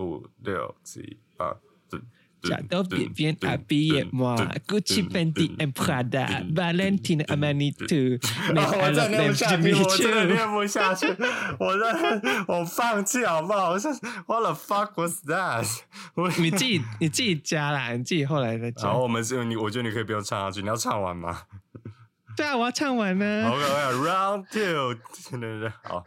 五六七八。Jatuh Vivian Abi moi Gucci Fendi and Prada Valentino Armani too 我真念不下去，我真的念不下去，我真我放弃好不好？我说 What the fuck was that？你自己你自己加啦，你自己后来再加。然后我们是你，我觉得你可以不用唱下去，你要唱完吗？对啊，我要唱完呢。OK，Round Two，对对对，好，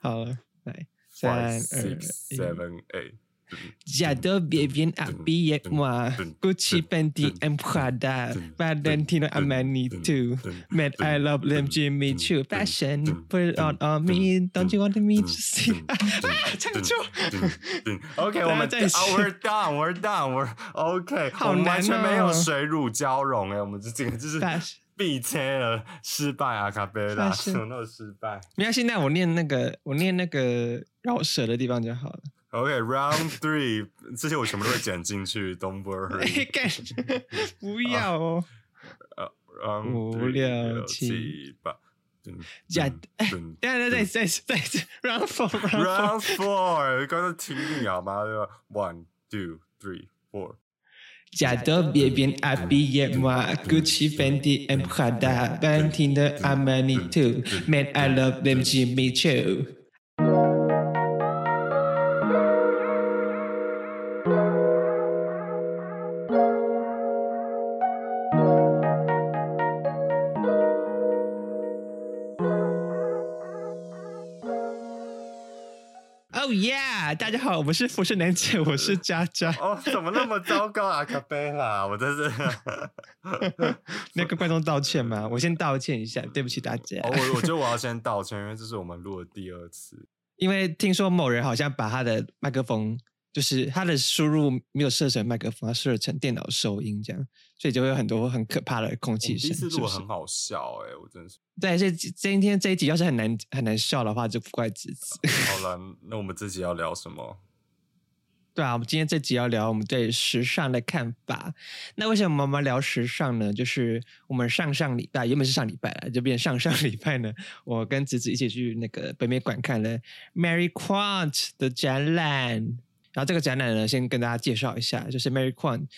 好了，来三二 seven eight。J'adore Vivian Abi et moi. Gucci, Fendi, and Prada. Valentino Armani too. Man, I love them Jimmy Choo. Fashion, put it on on me. Don't you want me to see? 唱错。OK，我们 We're done, we're done, we're OK。好难哦。完全没有水乳交融哎，我们这这个就是 必切了失败啊，卡贝拉，什么都失败。没关系，那我念那个，我念那个绕舌的地方就好了。OK，Round Three，这些我全部都会剪进去，Don't worry。不要哦。呃，五六七八。加，等下再再再再，Round Four，Round Four，刚刚听你好吗？One, two, three, four。J'adore bien habiller moi, Gucci, Fendi and Prada, Valentino Armani too. Man, I love them Jimmy Choo. Oh yeah！大家好，我们是服饰楠姐，我是佳佳。哦，怎么那么糟糕啊，卡贝拉，我真是。那个观众道歉吗？我先道歉一下，对不起大家。我我觉得我要 先道歉，因为这是我们录的第二次。因为听说某人好像把他的麦克风。就是它的输入没有设成麦克风，它设成电脑收音这样，所以就会有很多很可怕的空气声。第四录很好笑哎，我真是。对，这今天这一集要是很难很难笑的话，就不怪自己。好了，那我们这集要聊什么？对啊，我们今天这集要聊我们对时尚的看法。那为什么我们聊时尚呢？就是我们上上礼拜原本是上礼拜了，就变上上礼拜呢，我跟子子一起去那个北美馆看了 Mary Quant 的展览。然后这个展览呢，先跟大家介绍一下，就是 Mary Quant，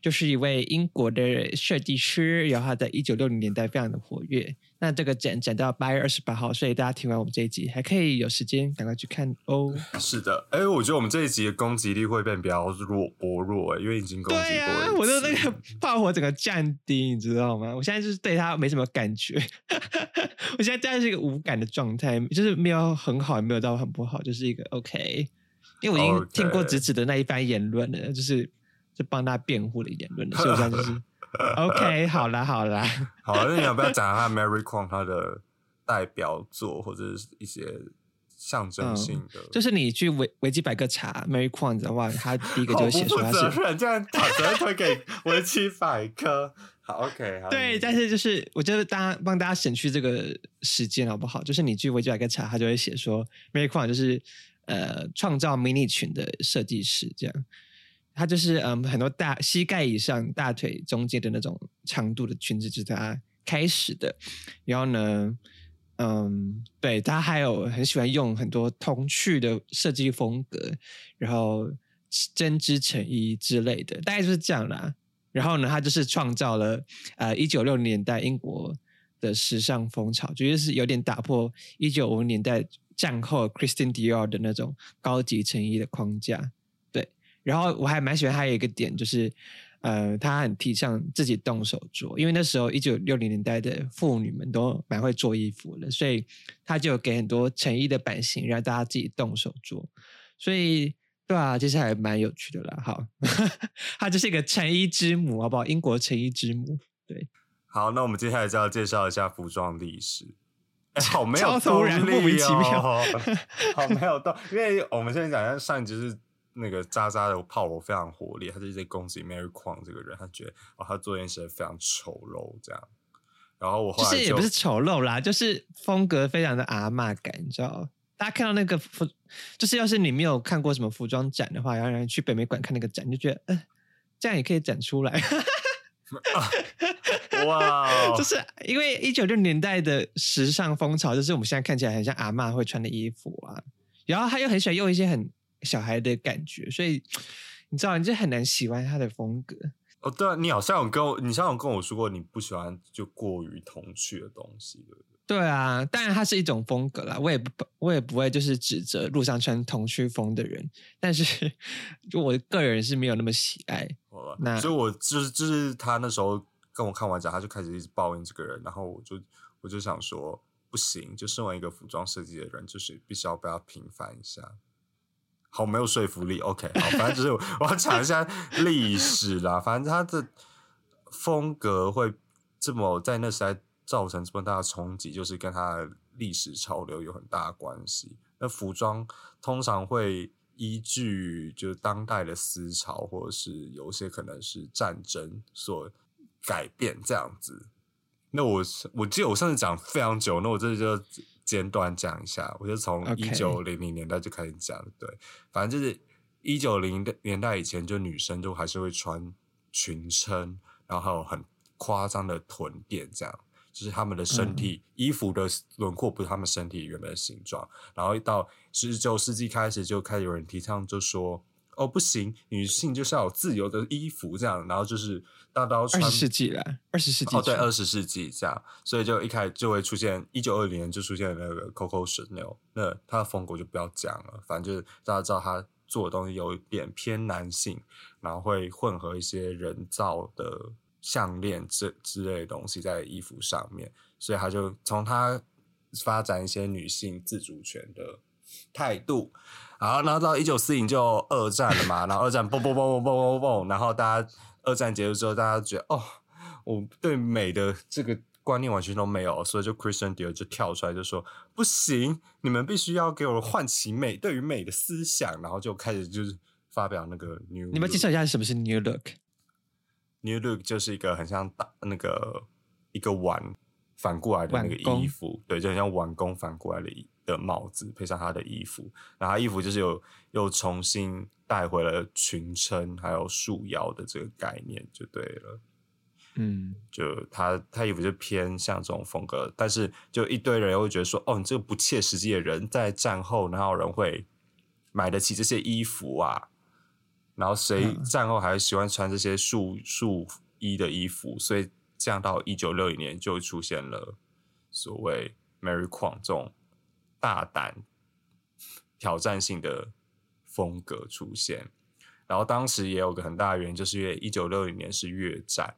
就是一位英国的设计师，然后他在一九六零年代非常的活跃。那这个展展到八月二十八号，所以大家听完我们这一集，还可以有时间赶快去看哦。是的，哎，我觉得我们这一集的攻击力会变比较弱薄弱，哎，因为已经攻击过。了啊，我的那个炮火整个降低，你知道吗？我现在就是对他没什么感觉，我现在大概是一个无感的状态，就是没有很好，也没有到很不好，就是一个 OK。因为我已经听过直子的那一番言论了，就是就帮他辩护的言论了，所以我现在就是 OK，好了好了，好，那你要不要讲一下 Mary Quant 他的代表作或者是一些象征性的？就是你去维维基百科查 Mary Quant 的话，他第一个就写出他是这样把责任推给维基百科。好 OK，好对，但是就是我觉得大家帮大家省去这个时间好不好？就是你去维基百科查，他就会写说 Mary Quant 就是。呃，创造迷你裙的设计师，这样，他就是嗯，很多大膝盖以上、大腿中间的那种长度的裙子，就是他开始的。然后呢，嗯，对他还有很喜欢用很多童趣的设计风格，然后针织成衣之类的，大概就是这样啦。然后呢，他就是创造了呃一九六零年代英国的时尚风潮，绝对是有点打破一九五零年代。战后 Christian Dior 的那种高级成衣的框架，对。然后我还蛮喜欢他有一个点，就是呃，他很提倡自己动手做，因为那时候一九六零年代的妇女们都蛮会做衣服的，所以他就给很多成衣的版型让大家自己动手做。所以对啊，其实还蛮有趣的啦。好，他就是一个成衣之母，好不好？英国成衣之母。对。好，那我们接下来就要介绍一下服装历史。好没有突然莫名其妙，好没有动，因为我们现在讲，像上一集是那个渣渣的炮火非常火烈，他就在攻击 Mary Quant 这个人，他觉得哦，他做件事非常丑陋这样。然后我后来就是也不是丑陋啦，就是风格非常的阿嬷感，你知道？大家看到那个服，就是要是你没有看过什么服装展的话，然后去北美馆看那个展，就觉得，嗯，这样也可以展出来。哇！就是因为一九六年代的时尚风潮，就是我们现在看起来很像阿妈会穿的衣服啊。然后他又很喜欢用一些很小孩的感觉，所以你知道，你就很难喜欢他的风格。哦，对啊，你好像有跟我，你好像有跟我说过，你不喜欢就过于童趣的东西，对不对？对啊，当然它是一种风格啦，我也不我也不会就是指责路上穿童趣风的人，但是就我个人是没有那么喜爱。那所以，我就是就是他那时候跟我看完讲，他就开始一直抱怨这个人，然后我就我就想说，不行，就身为一个服装设计的人，就是必须要被他平反一下。好，没有说服力。OK，好，反正就是我要讲一下历史啦。反正他的风格会这么在那时代。造成这么大的冲击，就是跟它的历史潮流有很大的关系。那服装通常会依据就是当代的思潮，或者是有些可能是战争所改变这样子。那我我记得我上次讲非常久，那我这就简短讲一下。我就从一九零零年代就开始讲，对，反正就是一九零年代以前，就女生就还是会穿裙撑，然后还有很夸张的臀垫这样。就是他们的身体衣服的轮廓不是他们身体原本的形状，然后到十九世纪开始就开始有人提倡，就说哦不行，女性就是要有自由的衣服这样，然后就是大刀穿。二十世纪了，二十世纪哦对，二十世纪这样，所以就一开始就会出现一九二零年就出现那个 Coco Chanel，那他的风格就不要讲了，反正就是大家知道他做的东西有一点偏男性，然后会混合一些人造的。项链这之类的东西在衣服上面，所以他就从他发展一些女性自主权的态度，然后然后到一九四零就二战了嘛，然后二战嘣嘣嘣嘣嘣嘣嘣，然后大家二战结束之后，大家觉得哦，我对美的这个观念完全都没有，所以就 Christian Dior 就跳出来就说不行，你们必须要给我唤起美对于美的思想，然后就开始就是发表那个 New，你们介绍一下什么是 New Look。New look 就是一个很像大那个一个碗反过来的那个衣服，对，就很像碗工反过来的的帽子，配上他的衣服，然后他衣服就是有又重新带回了裙撑还有束腰的这个概念，就对了。嗯，就他他衣服就偏向这种风格，但是就一堆人会觉得说，哦，你这个不切实际的人，在战后哪有人会买得起这些衣服啊？然后谁战后还喜欢穿这些束束衣的衣服？所以这样到一九六零年就出现了所谓 Mary Quant 这种大胆挑战性的风格出现。然后当时也有个很大的原因，就是因为一九六零年是越战，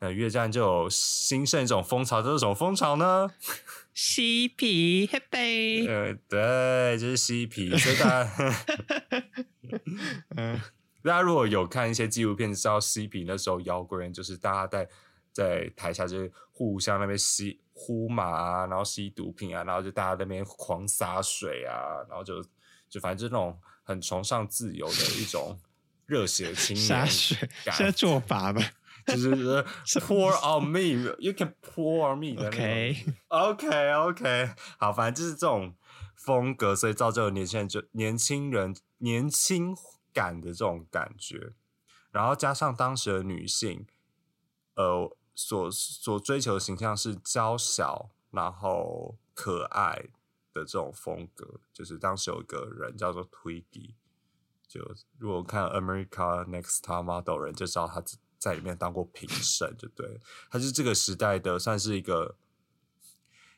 那越战就有兴盛一种风潮，这是什么风潮呢？嬉皮 Happy，呃，对，就是嬉皮，所以大家，嗯。大家如果有看一些纪录片，知道嬉皮那时候摇滚人就是大家在在台下就是互相那边吸呼麻啊，然后吸毒品啊，然后就大家那边狂洒水啊，然后就就反正就那种很崇尚自由的一种热血青年洒水，现在做法吧，就是 pour on me，you can pour on me，OK，OK，OK，好，反正就是这种风格，所以造就年轻人就年轻人年轻。感的这种感觉，然后加上当时的女性，呃，所所追求的形象是娇小，然后可爱的这种风格。就是当时有一个人叫做 Twiggy，就如果看 America Next Top Model 人就知道他在里面当过评审，就对，他是这个时代的算是一个，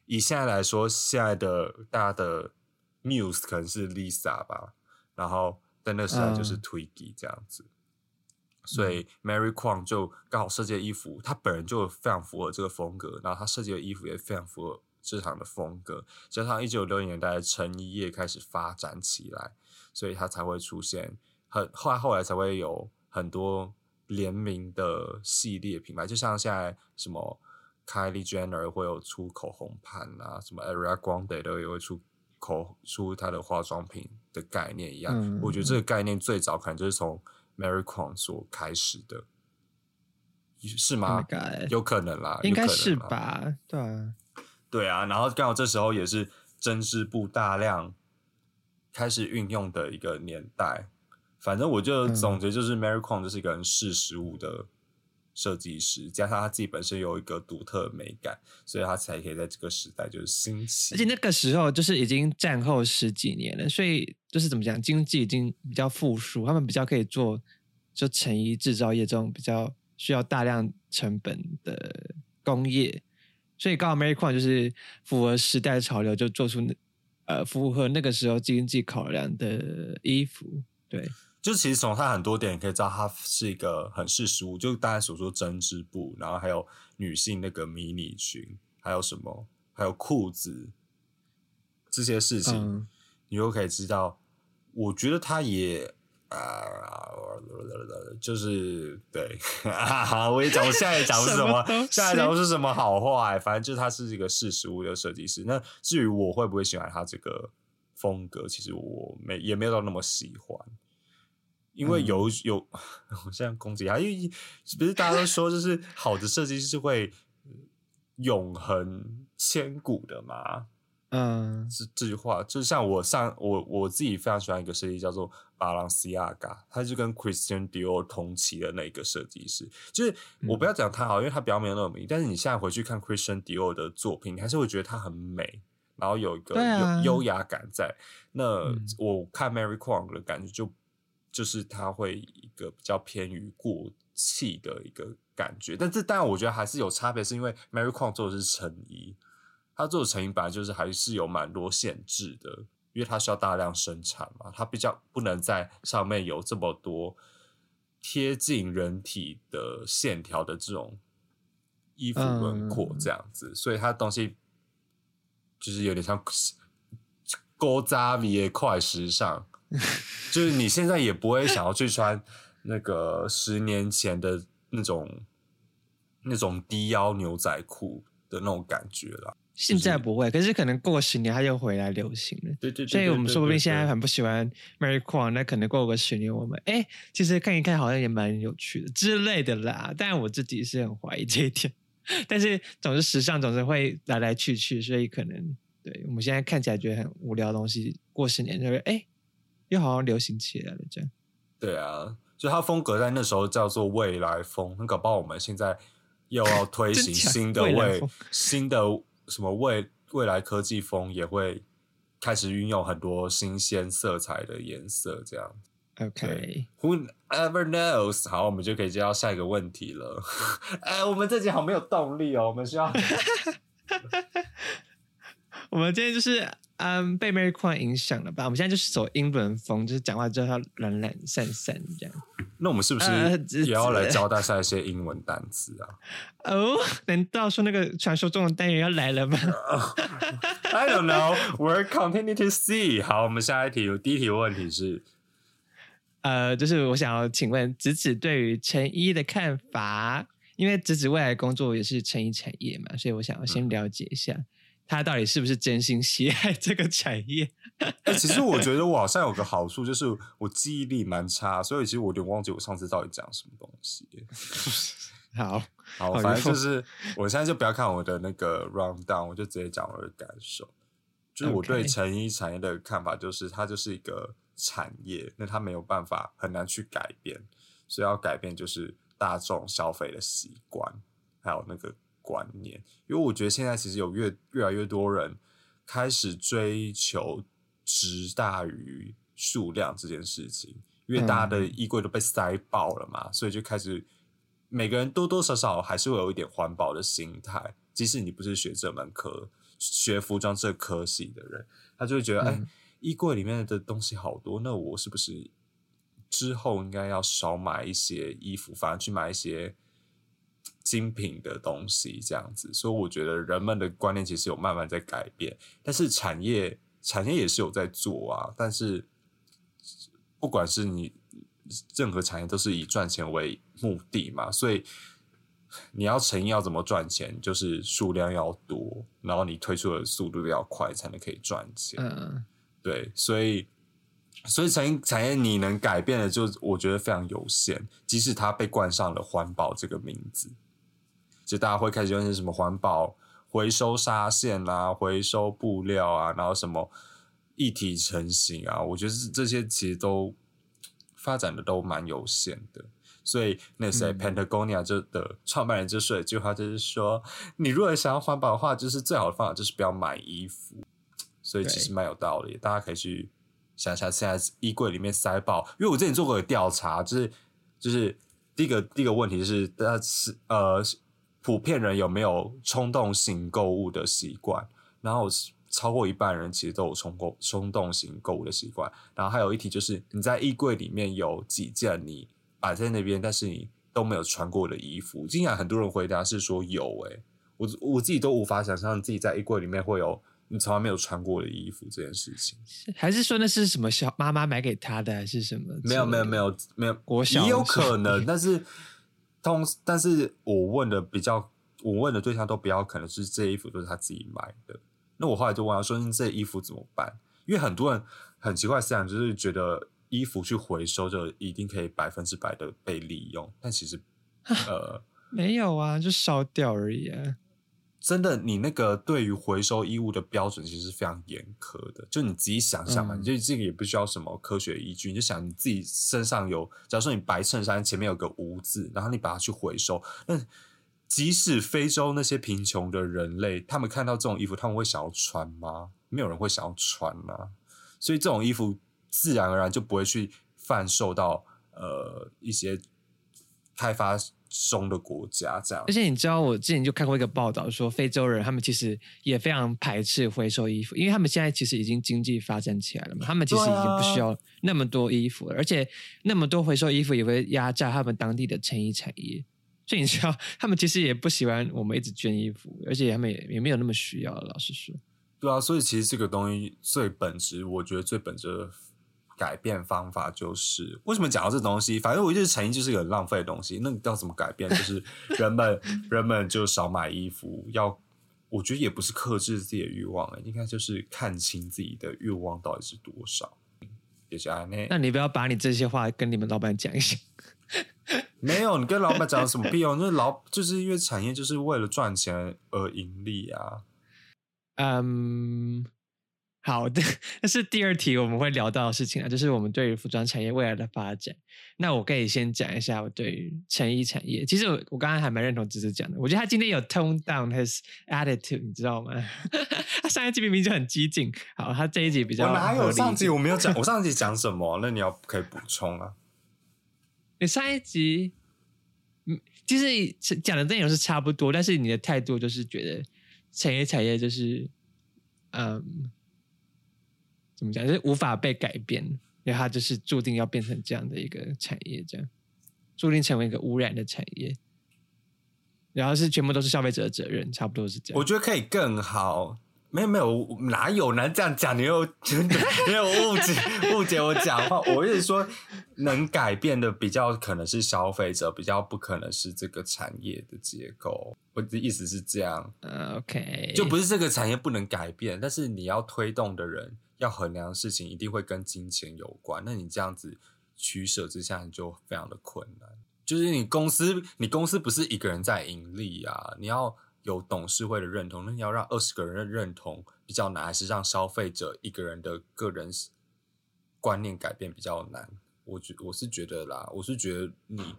以现在来说，现在的大家的 Muse 可能是 Lisa 吧，然后。在那时代就是 Twiggy 这样子，所以 Mary Quang 就刚好设计的衣服，她本人就非常符合这个风格，然后她设计的衣服也非常符合市场的风格，加上一九六零年代的成衣业开始发展起来，所以她才会出现很后来后来才会有很多联名的系列品牌，就像现在什么 Kylie Jenner 会有出口红盘啊，什么 Ariana Grande 都也会出。口出它的化妆品的概念一样，我觉得这个概念最早可能就是从 Mary Quant 所开始的，是吗？有可能啦，应该是吧？对啊，对啊。然后刚好这时候也是针织布大量开始运用的一个年代。反正我就总结就是 Mary Quant 就是一个很识时务的设计师，加上他自己本身有一个独特的美感，所以他才可以在这个时代就是兴起。而且那个时候就是已经战后十几年了，所以就是怎么讲，经济已经比较复苏，他们比较可以做就成衣制造业这种比较需要大量成本的工业，所以刚好 Mary Quant 就是符合时代潮流，就做出那呃符合那个时候经济考量的衣服，对。就其实从他很多点可以知道，他是一个很适时物，就大家所说针织布，然后还有女性那个迷你裙，还有什么，还有裤子这些事情，你就可以知道。我觉得他也啊，就是对，我也讲，我现在也讲不是什么，现在讲不是什么好话，反正就是他是一个适时物的设计师。那至于我会不会喜欢他这个风格，其实我没也没有到那么喜欢。因为有有，我现在攻击他，因为不是大家都说，就是好的设计师会永恒千古的嘛。嗯，这这句话就像我上我我自己非常喜欢一个设计叫做巴朗西亚嘎，他就跟 Christian Dior 同期的那个设计师。就是我不要讲他好，因为他比较没有那么名，但是你现在回去看 Christian Dior 的作品，你还是会觉得他很美，然后有一个优优雅感在。那我看 Mary Quant 的感觉就。就是它会一个比较偏于过气的一个感觉，但这当然我觉得还是有差别，是因为 Mary Quant 做的是成衣，他做的成衣本来就是还是有蛮多限制的，因为它需要大量生产嘛，它比较不能在上面有这么多贴近人体的线条的这种衣服轮廓这样子，所以它东西就是有点像高扎米的快时尚。就是你现在也不会想要去穿那个十年前的那种那种低腰牛仔裤的那种感觉了。现在不会，可是可能过十年它又回来流行了。对对，所以我们说不定现在很不喜欢 Mary Quant，那可能过个十年，我们哎，其实看一看好像也蛮有趣的之类的啦。但我自己是很怀疑这一点。但是总是时尚总是会来来去去，所以可能对我们现在看起来觉得很无聊的东西，过十年就会哎。又好像流行起来了，这样。对啊，就它风格在那时候叫做未来风，很搞不好我们现在又要 推行新的未新的什么未未来科技风，也会开始运用很多新鲜色彩的颜色，这样。OK，Who ever knows？好，我们就可以接到下一个问题了。哎，我们这集好没有动力哦，我们需要。我们今天就是。嗯，被 Mary Quant 影响了吧？我们现在就是走英伦风，就是讲话之后要懒懒散散这样。那我们是不是也要来教大家一些英文单词啊？哦，难道说那个传说中的单元要来了吗？I don't know. We're continue to see. 好，我们下一题，第一题问题是，呃，就是我想要请问子子对于成一的看法，因为子子未来工作也是成衣产业嘛，所以我想要先了解一下。他到底是不是真心喜爱这个产业？哎，其实我觉得我好像有个好处，就是我记忆力蛮差，所以其实我有点忘记我上次到底讲什么东西。好好，反正就是我现在就不要看我的那个 round down，我就直接讲我的感受。就是我对成衣产业的看法，就是它就是一个产业，那它没有办法很难去改变，所以要改变就是大众消费的习惯，还有那个。观念，因为我觉得现在其实有越越来越多人开始追求值大于数量这件事情，因为大家的衣柜都被塞爆了嘛，所以就开始每个人多多少少还是会有一点环保的心态，即使你不是学这门科、学服装这科系的人，他就会觉得，哎，衣柜里面的东西好多，那我是不是之后应该要少买一些衣服，反而去买一些。精品的东西这样子，所以我觉得人们的观念其实有慢慢在改变，但是产业产业也是有在做啊。但是不管是你任何产业，都是以赚钱为目的嘛，所以你要成衣要怎么赚钱，就是数量要多，然后你推出的速度要快，才能可以赚钱。嗯，对，所以所以产业产业你能改变的，就我觉得非常有限，即使它被冠上了环保这个名字。就大家会开始用些什么环保回收纱线啊，回收布料啊，然后什么一体成型啊，我觉得这些其实都发展的都蛮有限的。所以那谁、嗯 Patagonia 就的创办人就说一句话，就是说，你如果想要环保的话，就是最好的方法就是不要买衣服。所以其实对蛮有道理，大家可以去想想，现在衣柜里面塞爆。因为我之前做过一个调查，就是就是第一个第一个问题是，大家是呃普遍人有没有冲动型购物的习惯？然后超过一半人其实都有冲购冲动型购物的习惯。然后还有一题就是你在衣柜里面有几件你摆在那边，但是你都没有穿过的衣服。竟然很多人回答是说有、欸，我我自己都无法想象自己在衣柜里面会有你从来没有穿过的衣服这件事情。还是说那是什么小妈妈买给他的，还是什么？没有没有没，有没有，我想也有可能，但是通但是我问的比较，我问的对象都比较可能是这衣服都是他自己买的。那我后来就问他说：“那这衣服怎么办？”因为很多人很奇怪思想，就是觉得衣服去回收就一定可以百分之百的被利用，但其实呃。没有啊，就烧掉而已啊。真的，你那个对于回收衣物的标准其实是非常严苛的。就你自己想想嘛，嗯你就这个也不需要什么科学依据，你就想你自己身上有，假如说你白衬衫前面有个污渍，然后你把它去回收，那即使非洲那些贫穷的人类，他们看到这种衣服，他们会想要穿吗？没有人会想要穿啊。所以这种衣服自然而然就不会去贩售到呃一些开发中的国家这样而。且你知道，我之前就看过一个报道，说非洲人他们其实也非常排斥回收衣服，因为他们现在其实已经经济发展起来了嘛，他们其实已经不需要那么多衣服了，而且那么多回收衣服也会压榨他们当地的成衣产业。所以你知道，他们其实也不喜欢我们一直捐衣服，而且他们也也没有那么需要。老实说，对啊，所以其实这个东西最本质，我觉得最本质的改变方法就是为什么讲到这东西？反正我觉得成衣就是一个很浪费的东西。那你要怎么改变？就是 人们人们就少买衣服，要我觉得也不是克制自己的欲望、欸，应该就是看清自己的欲望到底是多少。也是啊，那那你不要把你这些话跟你们老板讲一下。没有你跟老板讲有什么必要？那老就是因为产业就是为了赚钱而盈利啊。嗯，好的，那是第二题我们会聊到的事情啊，就是我们对于服装产业未来的发展。那我可以先讲一下我对于成衣产业，其实我我刚刚还蛮认同芝芝讲的，我觉得他今天有 tone down his attitude，你知道吗？他上一集明明就很激进，好，他这一集比较我哪有上集我没有讲？我上集讲什么？那你要可以补充啊。你上一集，嗯，其实讲的内容是差不多，但是你的态度就是觉得成衣产业就是，嗯，怎么讲，就是无法被改变，因为它就是注定要变成这样的一个产业，这样注定成为一个污染的产业，然后是全部都是消费者的责任，差不多是这样。我觉得可以更好。没有没有，哪有人这样讲？你又真的没有误解误解我讲话。我一直说，能改变的比较可能是消费者，比较不可能是这个产业的结构。我的意思是这样，呃，OK，就不是这个产业不能改变，但是你要推动的人要衡量的事情，一定会跟金钱有关。那你这样子取舍之下，你就非常的困难。就是你公司，你公司不是一个人在盈利啊，你要有董事会的认同，那你要让二十个人的认同比较难，还是让消费者一个人的个人观念改变比较难？我觉我是觉得啦，我是觉得你，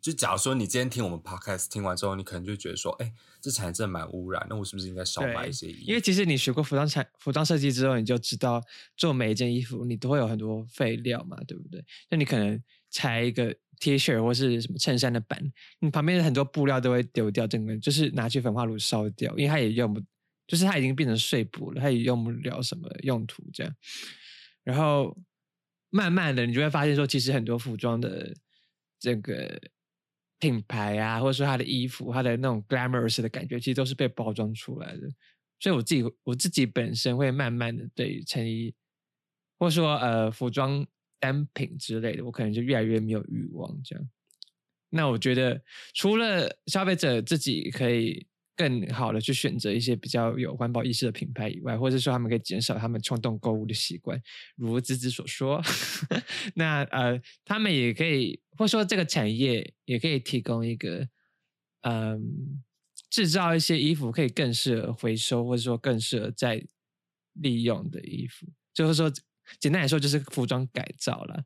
就假如说你今天听我们 podcast 听完之后，你可能就觉得说，哎、这产业真的蛮污染，那我是不是应该少买一些衣服？因为其实你学过服装产服装设计之后，你就知道做每一件衣服你都会有很多废料嘛，对不对？那你可能裁一个 T 恤或是什么衬衫的版，你旁边的很多布料都会丢掉，整个就是拿去焚化炉烧掉，因为它也用不，就是它已经变成碎布了，它也用不了什么用途这样。然后慢慢的，你就会发现说，其实很多服装的这个品牌啊，或者说他的衣服，他的那种 glamorous 的感觉，其实都是被包装出来的。所以我自己我自己本身会慢慢的对于成衣，或者说呃服装单品之类的，我可能就越来越没有欲望这样。那我觉得除了消费者自己可以更好的去选择一些比较有环保意识的品牌以外，或者说他们可以减少他们冲动购物的习惯，如芝芝所说，那呃，他们也可以，或者说这个产业也可以提供一个，嗯，制造一些衣服可以更适合回收，或者说更适合再利用的衣服，就是说简单来说就是服装改造了。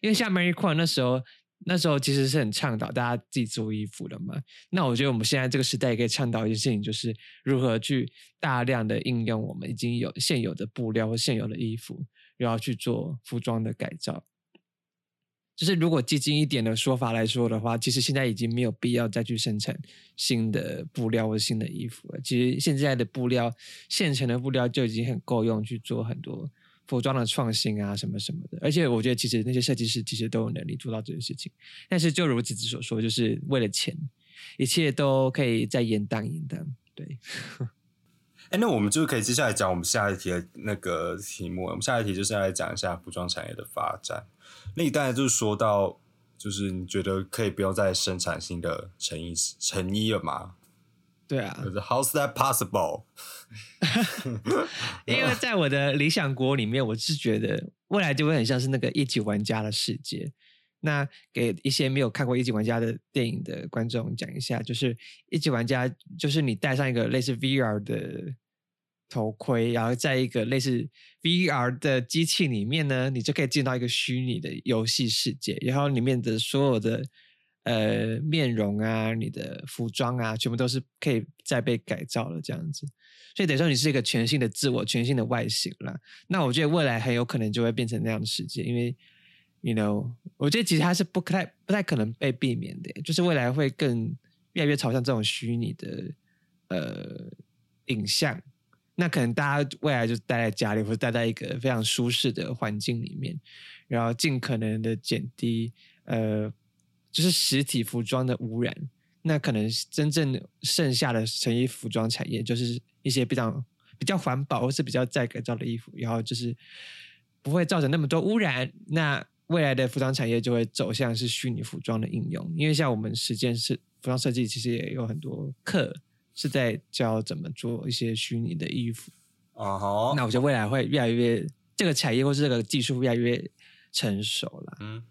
因为像 Mary Quant 那时候那时候其实是很倡导大家自己做衣服的嘛。那我觉得我们现在这个时代也可以倡导一件事情，就是如何去大量的应用我们已经有现有的布料或现有的衣服，然后去做服装的改造。就是如果激进一点的说法来说的话，其实现在已经没有必要再去生产新的布料或新的衣服了。其实现在的布料，现成的布料就已经很够用去做很多服装的创新啊，什么什么的。而且我觉得，其实那些设计师其实都有能力做到这件事情。但是就如子子所说，就是为了钱，一切都可以再延宕延宕。对。哎，那我们就可以接下来讲我们下一题的那个题目。我们下一题就是要来讲一下服装产业的发展。那你当然就是说到，就是你觉得可以不用再生产新的成衣成衣了吗？对啊。可是 How's that possible？因为在我的理想国里面，我是觉得未来就会很像是那个一级玩家的世界。那给一些没有看过一级玩家的电影的观众讲一下，就是一级玩家就是你戴上一个类似 VR 的。头盔，然后在一个类似 VR 的机器里面呢，你就可以进到一个虚拟的游戏世界，然后里面的所有的呃面容啊、你的服装啊，全部都是可以再被改造了这样子。所以等于说你是一个全新的自我、全新的外形了。那我觉得未来很有可能就会变成那样的世界，因为 you know，我觉得其实它是不太不太可能被避免的，就是未来会更越来越朝向这种虚拟的呃影像。那可能大家未来就待在家里，或者待在一个非常舒适的环境里面，然后尽可能的减低呃，就是实体服装的污染。那可能真正剩下的成衣服装产业，就是一些比较比较环保或是比较再改造的衣服，然后就是不会造成那么多污染。那未来的服装产业就会走向是虚拟服装的应用，因为像我们实践是服装设计，其实也有很多课。是在教怎么做一些虚拟的衣服啊，好，那我觉得未来会越来越这个产业或是这个技术越来越成熟了。嗯，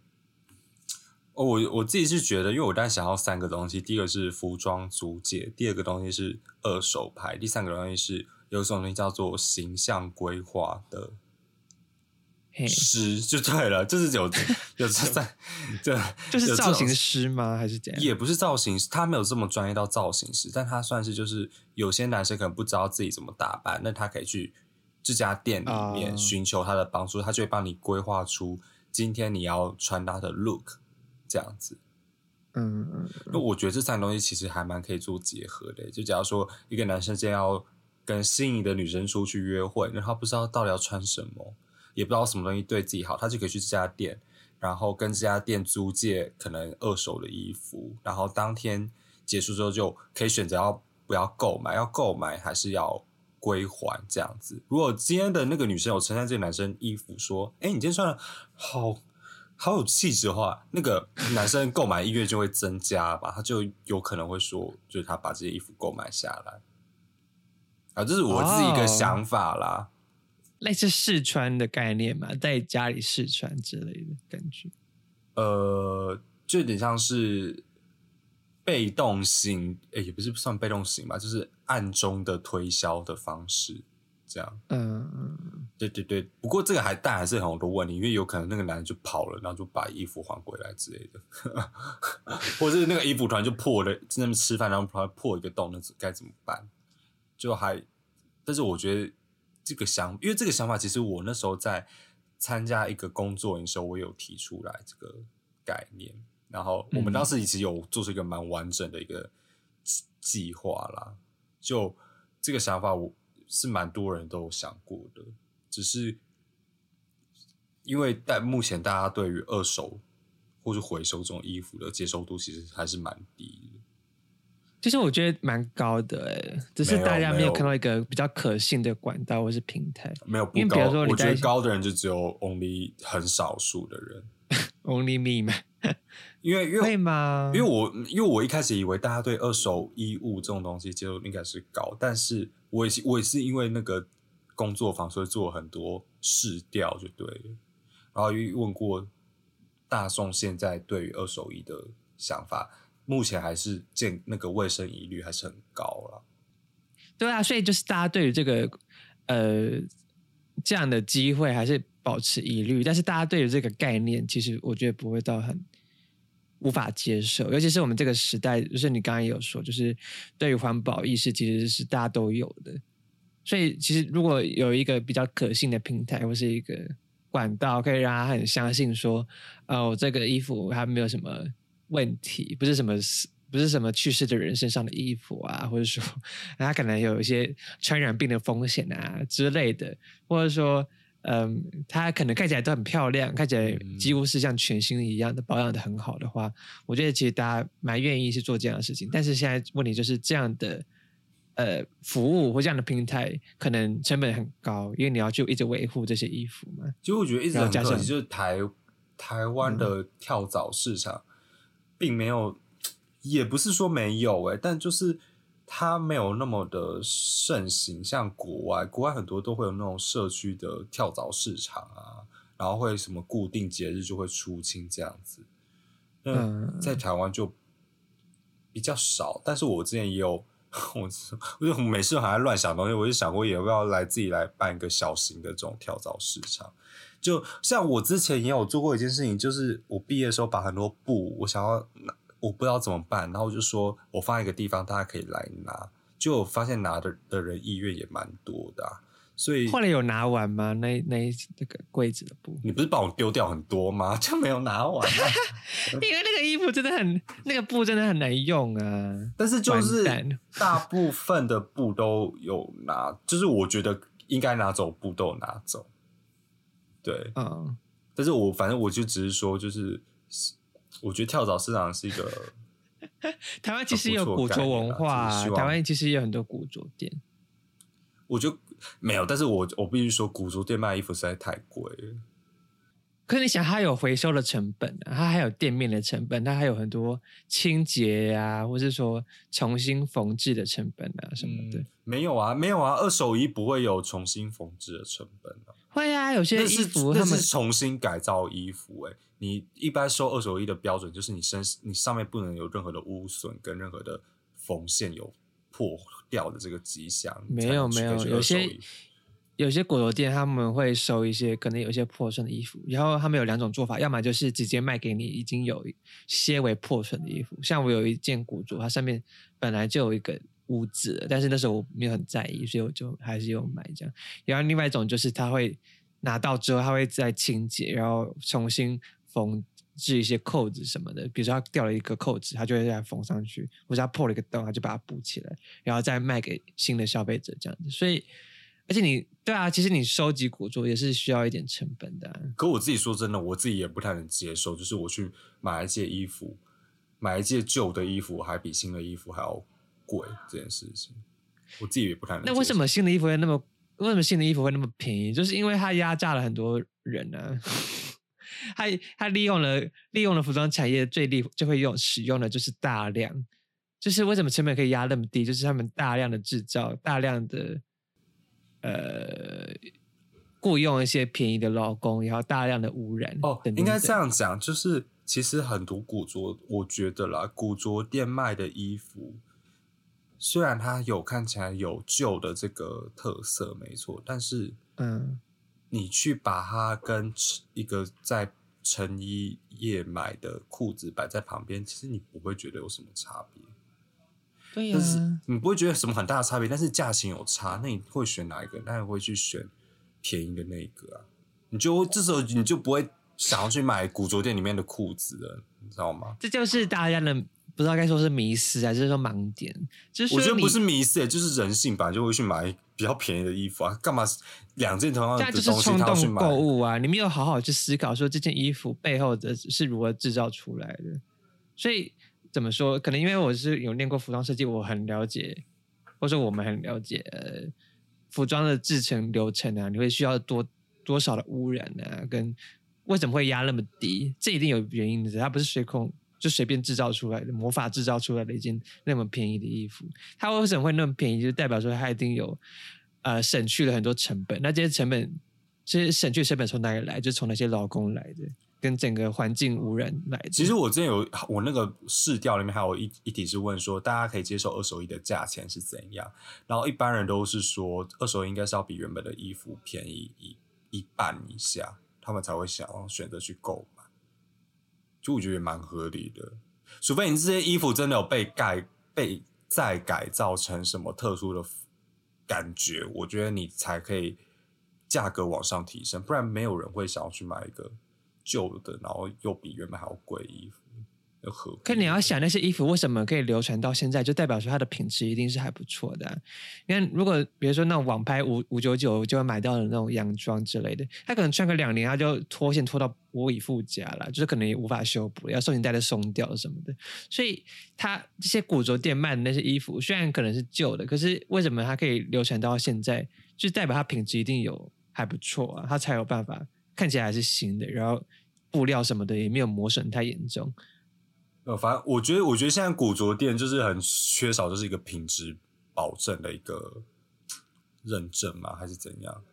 哦，我我自己是觉得，因为我当时想要三个东西，第一个是服装租借，第二个东西是二手牌，第三个东西是有一种东西叫做形象规划的。师就对了，就是有 有在，对，就是造型师吗？还是怎样？也不是造型师，他没有这么专业到造型师，但他算是就是有些男生可能不知道自己怎么打扮，那他可以去这家店里面寻求他的帮助，他就会帮你规划出今天你要穿搭的 look 这样子。嗯嗯，那我觉得这三个东西其实还蛮可以做结合的。就假如说一个男生今天要跟心仪的女生出去约会，那他不知道到底要穿什么。也不知道什么东西对自己好，他就可以去这家店，然后跟这家店租借可能二手的衣服，然后当天结束之后就可以选择要不要购买，要购买还是要归还这样子。如果今天的那个女生有称赞这个男生衣服，说：“哎，你今天穿的好好有气质的话，那个男生购买意愿就会增加吧，他就有可能会说，就是他把这些衣服购买下来。啊，这是我自己一个想法啦。类似试穿的概念嘛，在家里试穿之类的感觉，呃，就有点像是被动型，诶，也不是算被动型吧，就是暗中的推销的方式，这样。嗯，对对对。不过这个还但还是很多问题，因为有可能那个男人就跑了，然后就把衣服还回来之类的，或者是那个衣服突然就破了，在那边吃饭然后突然破一个洞，那该怎么办？就还，但是我觉得。这个想，因为这个想法，其实我那时候在参加一个工作的时候，我有提出来这个概念。然后我们当时其实有做出一个蛮完整的一个计划啦。就这个想法，我是蛮多人都有想过的，只是因为在目前大家对于二手或是回收这种衣服的接受度，其实还是蛮低的。其实我觉得蛮高的哎，只是大家没有看到一个比较可信的管道或是平台。没有，因为比如说，我觉得高的人就只有 only 很少数的人，only me 嘛。因为因为吗？因为我因为我一开始以为大家对二手衣物这种东西接受应该是高，但是我也是我也是因为那个工作坊，所以做了很多试调就对，然后又问过大众现在对于二手衣的想法。目前还是见那个卫生疑虑还是很高了，对啊，所以就是大家对于这个呃这样的机会还是保持疑虑，但是大家对于这个概念，其实我觉得不会到很无法接受，尤其是我们这个时代，就是你刚刚也有说，就是对于环保意识其实是大家都有的。所以，其实如果有一个比较可信的平台或是一个管道，可以让他很相信说，哦，这个衣服它没有什么问题，不是什么不是什么去世的人身上的衣服啊，或者说他可能有一些传染病的风险啊之类的，或者说。嗯，它可能看起来都很漂亮，看起来几乎是像全新一样的保养的很好的话，我觉得其实大家蛮愿意去做这样的事情。但是现在问题就是这样的呃服务或这样的平台，可能成本很高，因为你要去一直维护这些衣服嘛。其实我觉得一直很可惜，就是台台湾的跳蚤市场并没有，也不是说没有哎，但就是。它没有那么的盛行，像国外，国外很多都会有那种社区的跳蚤市场啊，然后会什么固定节日就会出清这样子。嗯，在台湾就比较少，但是我之前也有，我 我就每次还在乱想东西，我就想过要不要来自己来办一个小型的这种跳蚤市场。就像我之前也有做过一件事情，就是我毕业的时候把很多布，我想要拿。我不知道怎么办，然后我就说我放一个地方，大家可以来拿。就我发现拿的的人意愿也蛮多的，所以后来有拿完吗？那那那个柜子的布，你不是帮我丢掉很多吗？就没有拿完，因为那个衣服真的很，那个布真的很难用啊。但是就是大部分的布都有拿，就是我觉得应该拿走布都有拿走。对，嗯，但是我反正我就只是说就是。我觉得跳蚤市场是一个 台湾其实有古着文化，台湾其实也有很多古着店。我觉得没有，但是我我必须说，古着店卖衣服实在太贵了。可是你想，它有回收的成本，它还有店面的成本，它还有很多清洁啊，或是说重新缝制的成本啊什么的。没有啊，没有啊，二手衣不会有重新缝制的成本啊。会啊，有些衣服那是重新改造衣服，哎。你一般收二手衣的标准就是你身你上面不能有任何的污损跟任何的缝线有破掉的这个迹象。没有没有，有些有些果头店他们会收一些可能有一些破损的衣服，然后他们有两种做法，要么就是直接卖给你已经有些微破损的衣服，像我有一件古着，它上面本来就有一个污渍，但是那时候我没有很在意，所以我就还是有买这样。然后另外一种就是他会拿到之后，他会再清洁，然后重新。缝制一些扣子什么的，比如说他掉了一个扣子，他就会再缝上去；或者他破了一个洞，他就把它补起来，然后再卖给新的消费者这样子。所以，而且你对啊，其实你收集古着也是需要一点成本的。可我自己说真的，我自己也不太能接受，就是我去买一件衣服，买一件旧的衣服还比新的衣服还要贵这件事情，我自己也不太能。那为什么新的衣服会那么？为什么新的衣服会那么便宜？就是因为它压榨了很多人呢。他他利用了利用了服装产业最利就会用使用的就是大量，就是为什么成本可以压那么低？就是他们大量的制造，大量的呃雇佣一些便宜的劳工，然后大量的污染哦。应该这样讲，就是其实很多古着，我觉得啦，古着店卖的衣服，虽然它有看起来有旧的这个特色，没错，但是嗯。你去把它跟一个在成衣业买的裤子摆在旁边，其实你不会觉得有什么差别。对呀，你不会觉得什么很大的差别，但是价钱有差，那你会选哪一个？那你会去选便宜的那一个啊？你就这时候你就不会想要去买古着店里面的裤子了，你知道吗？这就是大家的。不知道该说是迷失还是说盲点，就是我觉得不是迷失，就是人性吧，就会去买比较便宜的衣服啊。干嘛两件同样的东西冲动购物啊？你没有好好去思考说这件衣服背后的是如何制造出来的。所以怎么说？可能因为我是有练过服装设计，我很了解，或者说我们很了解呃服装的制成流程啊。你会需要多多少的污染啊？跟为什么会压那么低？这一定有原因的，它不是水控。就随便制造出来的魔法制造出来的一件那么便宜的衣服，它为什么会那么便宜？就代表说它一定有呃省去了很多成本。那这些成本，这些省去成本从哪里来？就从那些劳工来的，跟整个环境污染来的。其实我之前有我那个试调里面还有一一题是问说，大家可以接受二手衣的价钱是怎样？然后一般人都是说，二手应该是要比原本的衣服便宜一一半以下，他们才会想要选择去购。就我觉得也蛮合理的。除非你这些衣服真的有被改、被再改造成什么特殊的感觉，我觉得你才可以价格往上提升，不然没有人会想要去买一个旧的，然后又比原本还要贵衣服。可你要想那些衣服为什么可以流传到现在，就代表说它的品质一定是还不错的。你看，如果比如说那种网拍五五九九就会买到的那种洋装之类的，它可能穿个两年，它就脱线脱到无以复加了，就是可能也无法修补，要收紧带的松掉什么的。所以，它这些古着店卖的那些衣服，虽然可能是旧的，可是为什么它可以流传到现在，就代表它品质一定有还不错啊，它才有办法看起来还是新的，然后布料什么的也没有磨损太严重。呃，反正我觉得，我觉得现在古着店就是很缺少，就是一个品质保证的一个认证嘛，还是怎样？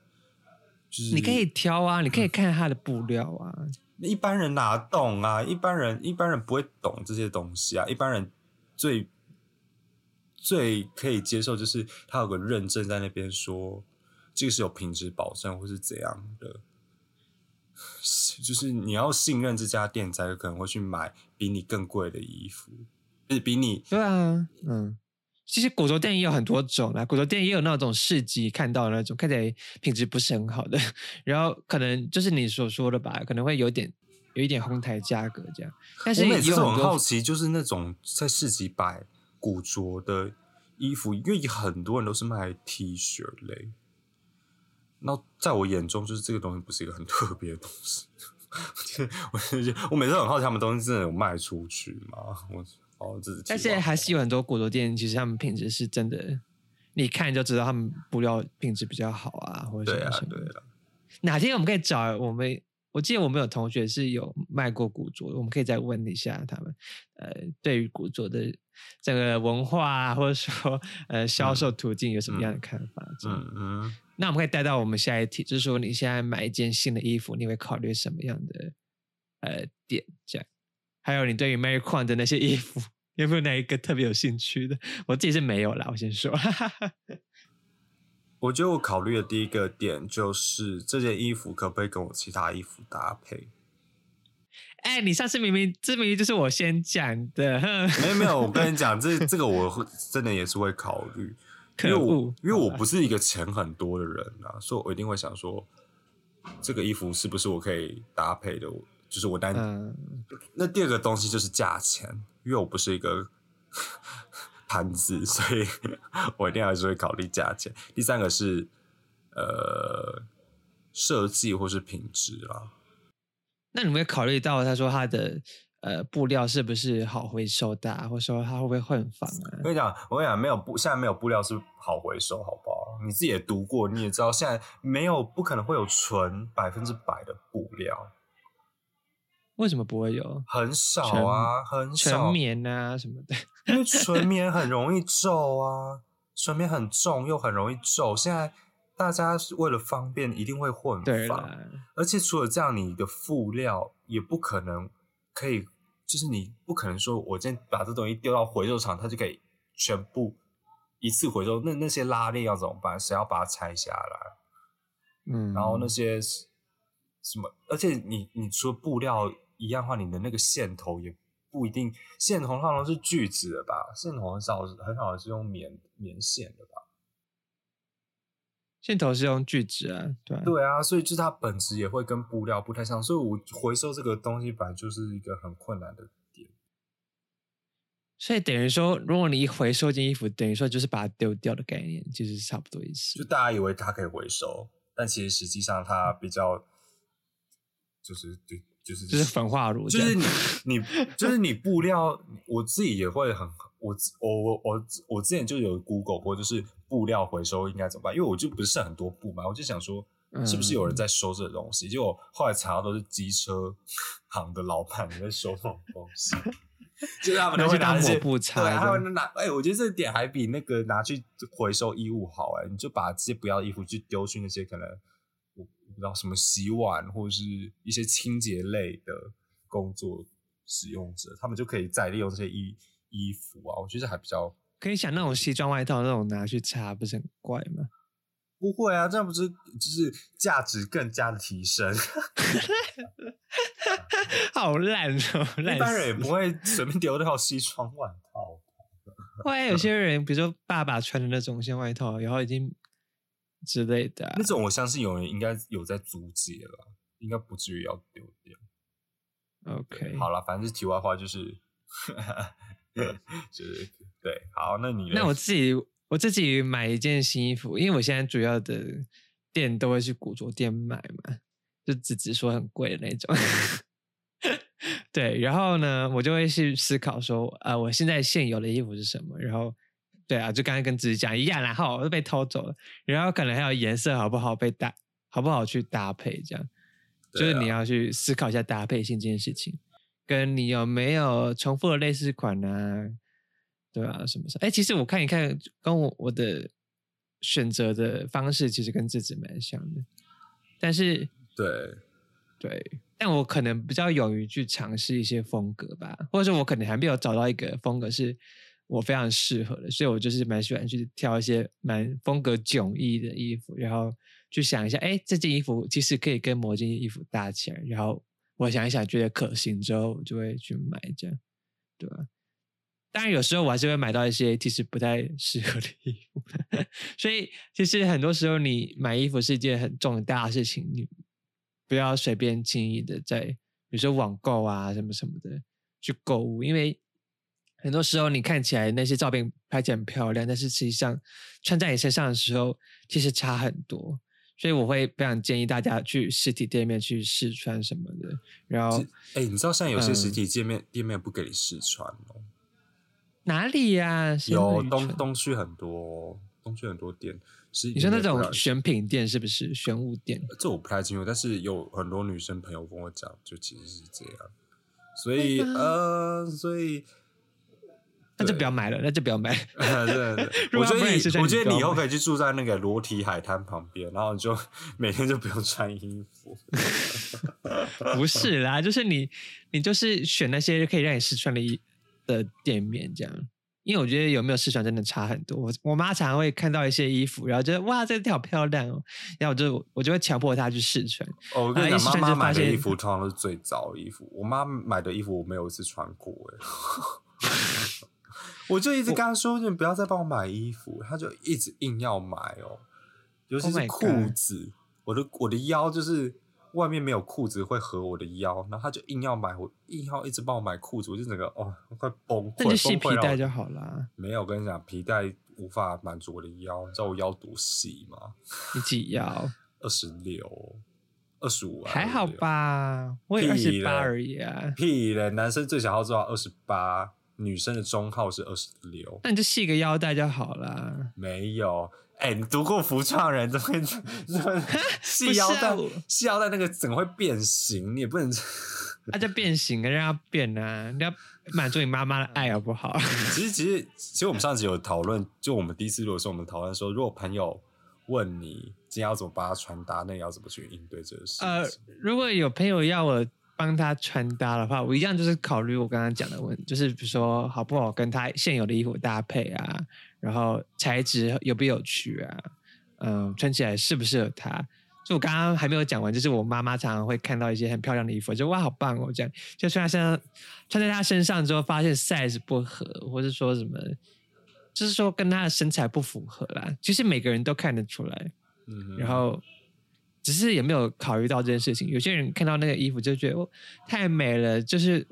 就是你可以挑啊，你可以看它的布料啊。一般人哪懂啊？一般人一般人不会懂这些东西啊。一般人最最可以接受就是他有个认证在那边说这个是有品质保证或是怎样的。就是你要信任这家店，才有可能会去买比你更贵的衣服，是比你对啊，嗯，其实古着店也有很多种啦，古着店也有那种市集看到的那种看起来品质不是很好的，然后可能就是你所说的吧，可能会有点有一点哄抬价格这样。但是我每次很好奇，就是那种在市集摆古着的衣服，因为很多人都是卖 T 恤类。那在我眼中，就是这个东西不是一个很特别的东西。我我每次很好奇，他们东西真的有卖出去吗？我哦，这是。但是还是有很多古着店，其实他们品质是真的，你看就知道他们布料品质比较好啊，或者什么对啊。哪天我们可以找我们，我记得我们有同学是有卖过古着，我们可以再问一下他们，呃，对于古着的这个文化或者说呃销售途径有什么样的看法？嗯嗯。那我们可以带到我们下一题，就是说你现在买一件新的衣服，你会考虑什么样的呃点？这样，还有你对于 Mary Quant 的那些衣服，有没有哪一个特别有兴趣的？我自己是没有啦，我先说。我觉得我考虑的第一个点就是这件衣服可不可以跟我其他衣服搭配？哎，你上次明明这明明就是我先讲的，没有没有，我跟你讲，这这个我会真的也是会考虑。因为我因为我不是一个钱很多的人啊，所以我一定会想说，这个衣服是不是我可以搭配的？就是我单。那第二个东西就是价钱，因为我不是一个盘子，所以我一定还是会考虑价钱。第三个是呃设计或是品质啦。那你会考虑到他说他的？呃，布料是不是好回收的，或者说它会不会混纺啊？我跟你讲，我跟你讲，没有布，现在没有布料是好回收，好不好？你自己也读过，你也知道，现在没有，不可能会有纯百分之百的布料。为什么不会有？很少啊，很少。纯棉啊什么的，因为纯棉很容易皱啊，纯棉很重又很容易皱。现在大家是为了方便，一定会混纺，而且除了这样，你的布料也不可能可以。就是你不可能说，我今天把这东西丢到回收厂，它就可以全部一次回收。那那些拉链要怎么办？谁要把它拆下来？嗯，然后那些什么，而且你你除了布料一样的话，你的那个线头也不一定，线头好像是聚酯的吧？线头很少很少是用棉棉线的吧？线头是用聚酯啊，对对啊，所以就是它本质也会跟布料不太像，所以我回收这个东西本来就是一个很困难的点。所以等于说，如果你一回收件衣服，等于说就是把它丢掉的概念，其实是差不多意思。就大家以为它可以回收，但其实实际上它比较就是对，就是就是焚化炉，就是你你就是你布料，我自己也会很。我我我我我之前就有 Google 过，就是布料回收应该怎么办？因为我就不是很多布嘛，我就想说，是不是有人在收这个东西？结果后来查到都是机车行的老板在收这种东西，就是他们都会拿些布对，他们拿哎，我觉得这点还比那个拿去回收衣物好哎，你就把这些不要的衣服去丢去那些可能我不知道什么洗碗或者是一些清洁类的工作使用者，他们就可以再利用这些衣。衣服啊，我觉得还比较可以想那种西装外套那种拿去擦，不是很怪吗？不会啊，这样不是就是价值更加的提升？好烂哦，烂一般人也不会随便丢掉西装外套。会有些人，比如说爸爸穿的那种像外套，然后已经之类的啊、那种我相信有人应该有在租借了，应该不至于要丢掉。OK，好了，反正是题外话，就是 就是对，好，那你那我自己我自己买一件新衣服，因为我现在主要的店都会去古着店买嘛，就只只说很贵的那种。对，然后呢，我就会去思考说，呃，我现在现有的衣服是什么？然后，对啊，就刚刚跟自己讲一样，然后我就被偷走了，然后可能还有颜色好不好被搭，好不好去搭配，这样，就是你要去思考一下搭配性这件事情，跟你有没有重复的类似款啊，对啊，什么什么？哎，其实我看一看，跟我我的选择的方式其实跟自己蛮像的，但是对对，但我可能比较勇于去尝试一些风格吧，或者说我可能还没有找到一个风格是我非常适合的，所以我就是蛮喜欢去挑一些蛮风格迥异的衣服，然后去想一下，哎，这件衣服其实可以跟某件衣服搭起来，然后我想一想觉得可行之后，我就会去买这样，对吧？当然，有时候我还是会买到一些其实不太适合的衣服，所以其实很多时候你买衣服是一件很重大的事情，你不要随便轻易的在比如说网购啊什么什么的去购物，因为很多时候你看起来那些照片拍起来很漂亮，但是实际上穿在你身上的时候其实差很多，所以我会非常建议大家去实体店面去试穿什么的，然后哎、你知道现在有些实嗯体店面、店面不给你试穿哦，哪里呀、谁有东东区很多哦，东区很多店。是你说那种选品店是不是？选物店？这我不太清楚，但是有很多女生朋友跟我讲，就其实是这样，所以呃，所以 那就不要买了，那就不要买。对 我觉得你我觉得你以后可以去住在那个裸体海滩旁边，然后你就每天就不用穿衣服。不是啦，就是你，你就是选那些可以让你试穿的衣的店面这样。因为我觉得有没有试穿真的差很多。我我妈常常会看到一些衣服，然后觉得哇，这件好漂亮哦，然后我就我就会强迫她去试穿。哦，我跟你妈妈买的衣服通常都是最早的衣服。我妈买的衣服我没有一次穿过，哎，我就一直跟他说，你不要再帮我买衣服，他就一直硬要买哦，尤其 Oh 是裤子，我的我的腰就是外面没有裤子会合我的腰，然后他就硬要买，我硬要一直帮我买裤子，我就整个哦快崩溃，那就系皮带就好啦。没有，我跟你讲，皮带无法满足我的腰，你知道我腰多细吗？你几腰？二十六、二十五，还好？吧，我也二屁十八而已啊。屁嘞！男生最小号做到二十八，女生的中号是二十六。那你就系个腰带就好啦。没有，哎、你读过服装人怎么会怎么系腰带？系腰带那个怎么会变形，你也不能。那、就变形啊，让它变啊，你要满足你妈妈的爱好不好？其实，其实，其实我们上次有讨论，就我们第一次录的时候，我们讨论说，如果朋友问你今天要怎么帮他穿搭，那你要怎么去应对这个事情？呃，如果有朋友要我帮他穿搭的话，我一样就是考虑我刚刚讲的问题，就是比如说好不好跟他现有的衣服搭配啊，然后材质有不有趣啊，嗯、穿起来适不适合他。就我刚刚还没有讲完，就是我妈妈常常会看到一些很漂亮的衣服，就哇好棒哦，这样就穿在身上，穿在她身上之后发现 size 不合，或是说什么，就是说跟她的身材不符合啦。其实每个人都看得出来，嗯然后只是也没有考虑到这件事情？有些人看到那个衣服就觉得哦太美了，就是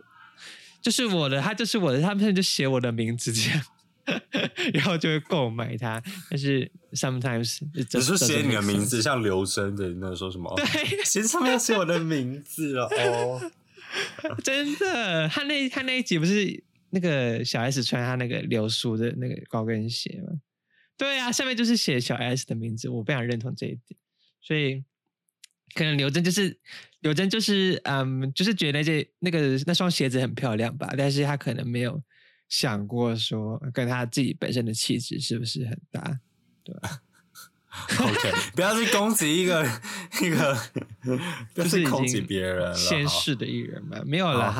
就是我的，它就是我的，他们就写我的名字这样，然后就会购买它。但是 sometimes 只是写你的名字，像刘真的那时候什么？对，其实上面要写我的名字了哦。真的，他那他那一集不是那个小 S 穿他那个流苏的那个高跟鞋吗？对啊，下面就是写小 S 的名字，我非常认同这一点。所以可能刘真就是刘真就是嗯，就是觉得这那个那双鞋子很漂亮吧，但是他可能没有想过说跟他自己本身的气质是不是很搭，对吧？OK，不要去攻击一个 一个，不要就是攻击别人先逝的艺人嘛，没有啦，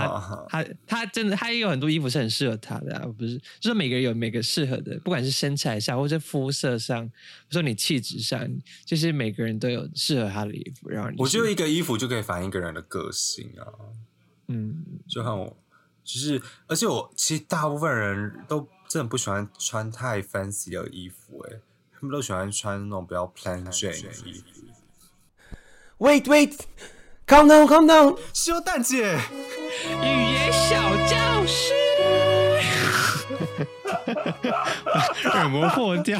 他他他真的，他也有很多衣服是很适合他的、啊，不是，就是每个人有每个适合的，不管是身材上，或者肤色上，或者说你气质上，就是每个人都有适合他的衣服。然后我觉得一个衣服就可以反映一个人的个性啊。嗯，就像我，就是，而且我其实大部分人都真的不喜欢穿太 fancy 的衣服、欸，他们都喜欢穿那种比较 plain Jane 的衣服。Wait, wait, calm down, calm down. 修蛋姐，语言小教室，耳膜破掉。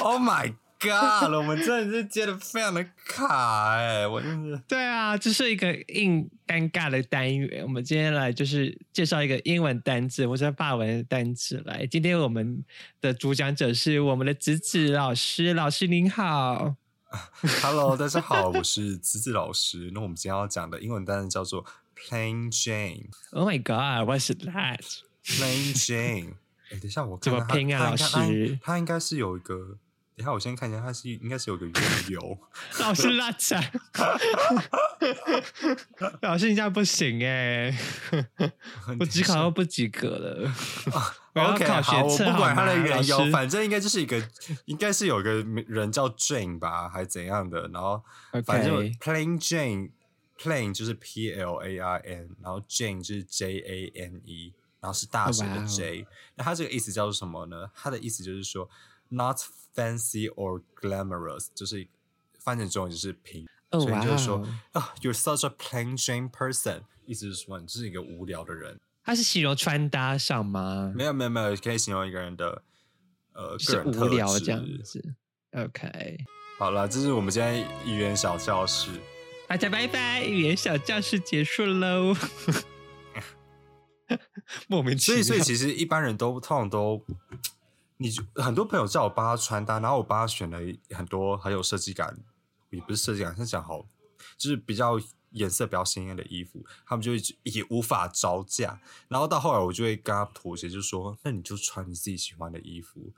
Oh my God！我们真的是接的非常的卡哎、我真是对啊，这是一个硬尴尬的单元。我们今天来就是介绍一个英文单字或者法文的单字来。今天我们的主讲者是我们的子子老师，老师您好。Hello，大家好，我是子子老师。那我们今天要讲的英文单词叫做 plain Jane。Oh my God，what's that？plain Jane。哎，等一下，我看怎么拼啊老师它应该是有一个，等一下我先看一下，它是应该是有个缘由。老师拉踩，老师你这样不行哎、我只考到不及格了。OK，考好，我不管它的缘由，反正应该就是一个，应该是有个人叫 Jane 吧，还怎样的，然后反正 plain Jane，plain 就是 P L A I N，然后 Jane 就是 J A N E，然后是大写的 J，、那它这个意思叫做什么呢？它的意思就是说 not fancy or glamorous，就是翻成中文就是平。哦所以就是说啊、y o u r e such a plain Jane person，意思是说你就是一个无聊的人。它是形容穿搭上吗？没有没有没有，可以形容一个人的呃是个人特无聊质这样子。OK，好了，这是我们今天语言小教室。大家拜拜，语言小教室结束喽。莫名其妙，所以所以其实一般人都通常都，你就很多朋友叫我帮他穿搭，然后我帮他选了很多很有设计感，也不是设计感，是讲好，就是比较颜色比较鲜艳的衣服，他们就会也无法招架。然后到后来我就会跟他妥协，就说那你就穿你自己喜欢的衣服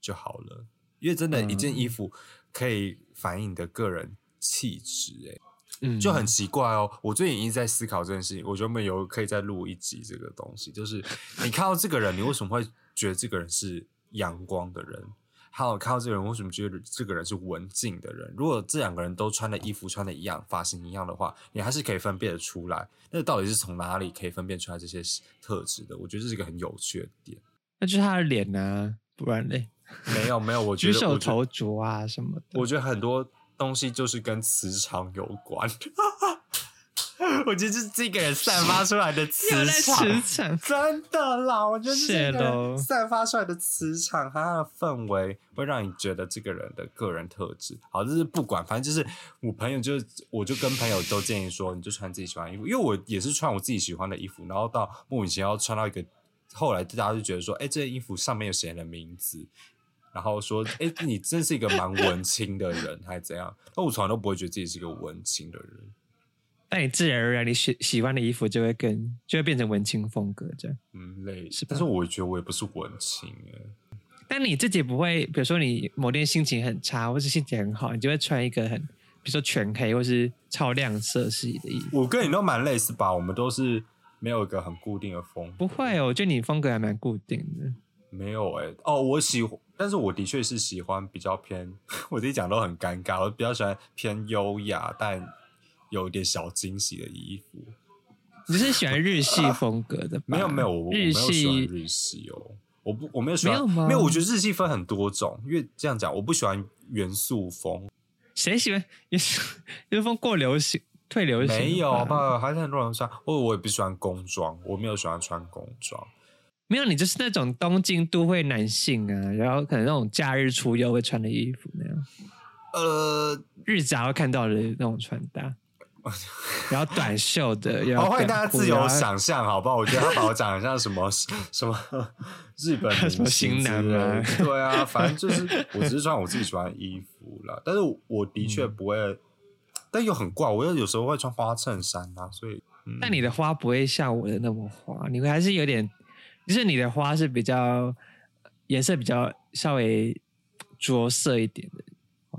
就好了，因为真的，一件衣服可以反映你的个人气质、欸，嗯就很奇怪哦。我最近一直在思考这件事情，我觉得我们有可以再录一集这个东西，就是你看到这个人，你为什么会觉得这个人是阳光的人？还有看到这个人，为什么觉得这个人是文静的人？如果这两个人都穿的衣服穿的一样，发型一样的话，你还是可以分辨得出来。那到底是从哪里可以分辨出来这些特质的？我觉得这是一个很有趣的点。那就是他的脸啊，不然嘞，没有没有，我觉得举手投足啊什么的。我觉得很多东西就是跟磁场有关。我觉得就是这个人散发出来的磁场，磁场，真的啦，我觉得是这个人散发出来的磁场，他的氛围会让你觉得这个人的个人特质好。就是不管，反正就是我朋友就我就跟朋友都建议说，你就穿自己喜欢的衣服，因为我也是穿我自己喜欢的衣服，然后到莫名其妙穿到一个，后来大家就觉得说，哎、这件衣服上面有写你的名字。然后说，哎，你真是一个蛮文青的人，还是怎样？那我从来都不会觉得自己是一个文青的人。但你自然而然，你喜喜欢的衣服就会更就会变成文青风格这样。嗯，类是吧但是我觉得我也不是文青哎。但你自己不会，比如说你某天心情很差，或是心情很好，你就会穿一个很，比如说全黑或是超亮色系的衣服。我跟你都蛮类似吧？我们都是没有一个很固定的风格。不会哦，我觉得你风格还蛮固定的。没有哎、哦，我喜欢，但是我的确是喜欢比较偏，我自己讲都很尴尬，我比较喜欢偏优雅但有一点小惊喜的衣服。你是喜欢日系风格的吧？没有没有，我我没日有喜欢系日系哦，我不我没有喜欢，没有吗没有，我觉得日系分很多种，因为这样讲，我不喜欢元素风，谁喜欢元素元素风过流行退流行？没有吧？还是很多人穿，或我也不喜欢工装，我没有喜欢穿工装。没有，你就是那种东京都会男性啊，然后可能那种假日出游会穿的衣服那样，呃，日杂会看到的那种穿搭，然后短袖的，然后好，欢迎大家自由想象，好不好？我觉得他把我讲的像什么 什么日本什么星型男之类的吗对啊，反正就是我只是穿我自己喜欢的衣服啦，但是我的确嗯不会，但又很怪，我又有时候会穿花衬衫啊，所以。嗯但你的花不会像我的那么花，你会还是有点，就是你的花是比较颜色比较稍微着色一点的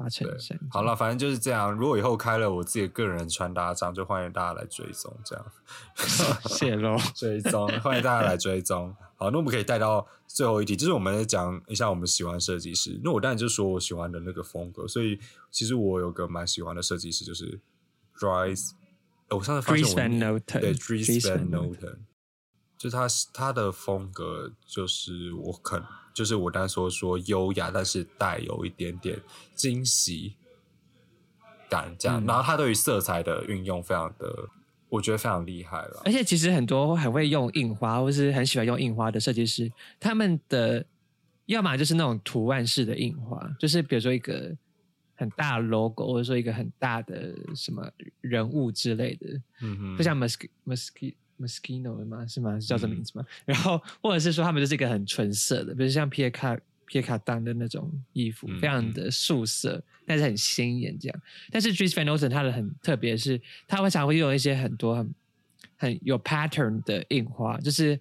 花衬衫。好了，反正就是这样。如果以后开了我自己的个人穿搭账，就欢迎大家来追踪，这样 泄露。追踪，欢迎大家来追踪。好，那我们可以带到最后一题，就是我们讲一下我们喜欢设计师。那我当然就说我喜欢的那个风格，所以其实我有个蛮喜欢的设计师，就是 Dries。呃我上次发现我对 Dries Van Noten，就是他他的风格就是我肯就是我刚才说说优雅，但是带有一点点惊喜感这样。嗯然后他对于色彩的运用非常的，我觉得非常厉害了。而且其实很多很会用印花，或是很喜欢用印花的设计师，他们的要么就是那种图案式的印花，就是比如说一个很大的 logo，或者说一个很大的什么人物之类的，嗯哼，就像 Musk Musk Muskino 吗？是吗？是叫这名字吗？然后或者是说他们就是一个很纯色的，比如像皮卡皮卡丹的那种衣服，嗯非常的素色，但是很鲜艳这样。但是 Dries Van Noten 它的很特别是，它会常会用一些很多很很有 pattern 的印花，就是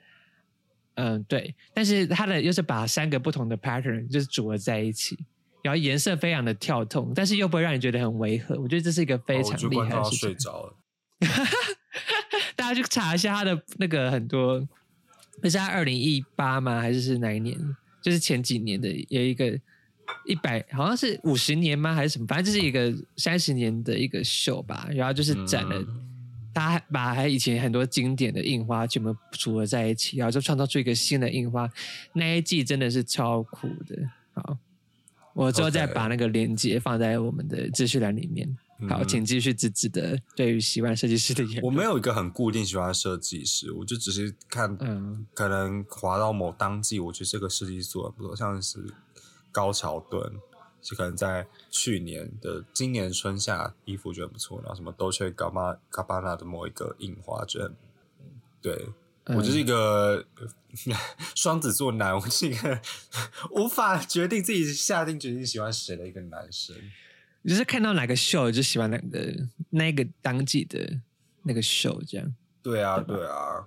嗯对，但是它的又是把三个不同的 pattern 就是组合在一起。然后颜色非常的跳动，但是又不会让你觉得很违和。我觉得这是一个非常厉害的事情。睡着了。大家去查一下他的那个很多，那是他二零一八吗？还是是哪一年？就是前几年的有一个一百，好像是五十年吗？还是什么？反正就是一个三十年的一个秀吧。然后就是展了，嗯他把他以前很多经典的印花全部组合在一起，然后就创造出一个新的印花。那一季真的是超酷的。好，我之后再把那个链接放在我们的资讯栏里面。好，嗯请继续自己的对于喜欢设计师的。我没有一个很固定喜欢设计师，我就只是看，嗯可能滑到某当季，我觉得这个设计师做的不错，像是高桥盾，是可能在去年的今年春夏衣服觉得很不错，然后什么 Dolce Gabbana Gabbana 的某一个印花，觉得对。嗯我就是一个 双子座男，我是一个 无法决定自己下定决心喜欢谁的一个男生。就是看到哪个秀就喜欢哪个那个当季的那个秀这样。对啊，对啊，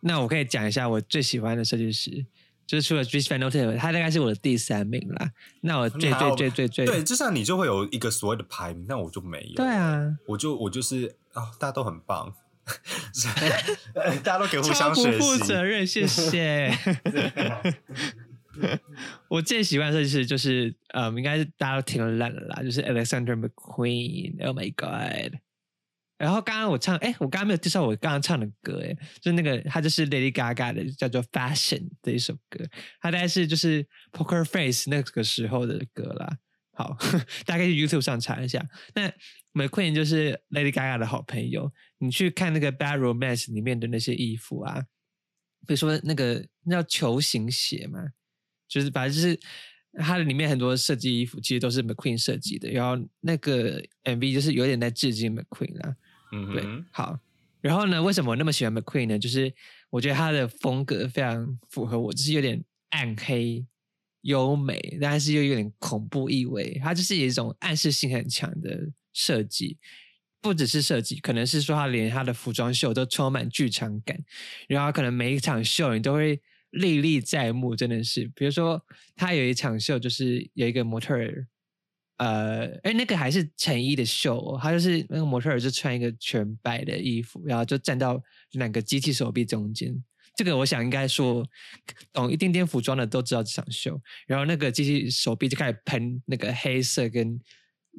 那我可以讲一下我最喜欢的设计师，就是除了 Dries Van Noten，他大概是我的第三名啦。那我最最最最最对，就像你就会有一个所谓的排名，那我就没有。对，啊，我就我就是啊、大家都很棒，大家都可以互相学习。负责任，谢谢。我最喜欢的设计师就是，嗯，应该是大家都听了烂了啦，就是 Alexander McQueen，Oh my God！然后刚刚我唱，哎，我刚刚没有介绍我刚刚唱的歌，哎，就那个他就是 Lady Gaga 的，叫做《Fashion》的一首歌，它大概是就是 Poker Face 那个时候的歌啦。好，大家可以去 YouTube 上查一下。那 McQueen 就是 Lady Gaga 的好朋友，你去看那个《Bad Romance》里面的那些衣服啊，比如说那个那叫球形鞋嘛，就是反正就是它里面很多设计衣服其实都是 McQueen 设计的，然后那个 MV 就是有点在致敬 McQueen 啦。对，嗯对，好。然后呢，为什么我那么喜欢 McQueen 呢？就是我觉得他的风格非常符合我，就是有点暗黑、优美，但是又有点恐怖意味。它就是一种暗示性很强的设计，不只是设计，可能是说他连他的服装秀都充满剧场感，然后可能每一场秀你都会历历在目，真的是。比如说，他有一场秀就是有一个模特儿。呃，哎，那个还是成衣的秀、哦，他就是那个模特儿就穿一个全白的衣服，然后就站到两个机器手臂中间。这个我想应该说，懂一点点服装的都知道这场秀。然后那个机器手臂就开始喷那个黑色跟